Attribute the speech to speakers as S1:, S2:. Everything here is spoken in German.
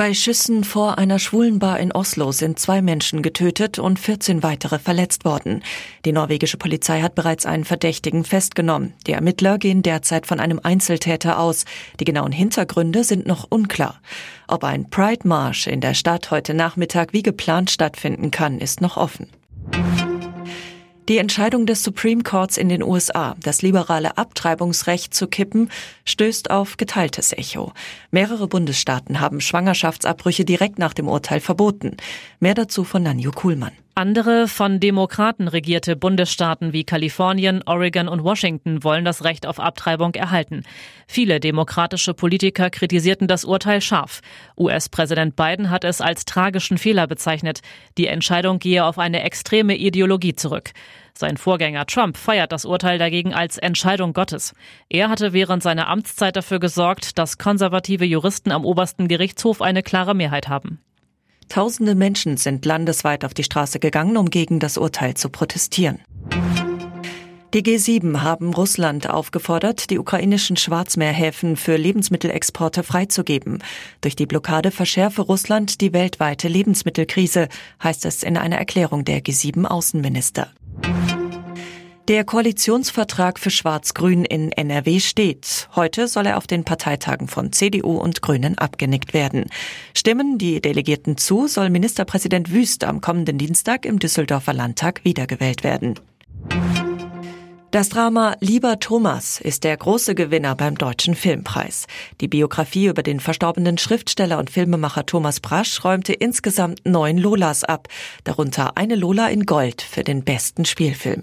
S1: Bei Schüssen vor einer Schwulenbar in Oslo sind zwei Menschen getötet und 14 weitere verletzt worden. Die norwegische Polizei hat bereits einen Verdächtigen festgenommen. Die Ermittler gehen derzeit von einem Einzeltäter aus. Die genauen Hintergründe sind noch unklar. Ob ein Pride-Marsch in der Stadt heute Nachmittag wie geplant stattfinden kann, ist noch offen. Die Entscheidung des Supreme Courts in den USA, das liberale Abtreibungsrecht zu kippen, stößt auf geteiltes Echo. Mehrere Bundesstaaten haben Schwangerschaftsabbrüche direkt nach dem Urteil verboten. Mehr dazu von Nanju Kuhlmann.
S2: Andere von Demokraten regierte Bundesstaaten wie Kalifornien, Oregon und Washington wollen das Recht auf Abtreibung erhalten. Viele demokratische Politiker kritisierten das Urteil scharf. US-Präsident Biden hat es als tragischen Fehler bezeichnet. Die Entscheidung gehe auf eine extreme Ideologie zurück. Sein Vorgänger Trump feiert das Urteil dagegen als Entscheidung Gottes. Er hatte während seiner Amtszeit dafür gesorgt, dass konservative Juristen am obersten Gerichtshof eine klare Mehrheit haben.
S1: Tausende Menschen sind landesweit auf die Straße gegangen, um gegen das Urteil zu protestieren. Die G7 haben Russland aufgefordert, die ukrainischen Schwarzmeerhäfen für Lebensmittelexporte freizugeben. Durch die Blockade verschärfe Russland die weltweite Lebensmittelkrise, heißt es in einer Erklärung der G7 Außenminister. Der Koalitionsvertrag für Schwarz-Grün in NRW steht. Heute soll er auf den Parteitagen von CDU und Grünen abgenickt werden. Stimmen die Delegierten zu, soll Ministerpräsident Wüst am kommenden Dienstag im Düsseldorfer Landtag wiedergewählt werden. Das Drama Lieber Thomas ist der große Gewinner beim Deutschen Filmpreis. Die Biografie über den verstorbenen Schriftsteller und Filmemacher Thomas Brasch räumte insgesamt neun Lolas ab, darunter eine Lola in Gold für den besten Spielfilm.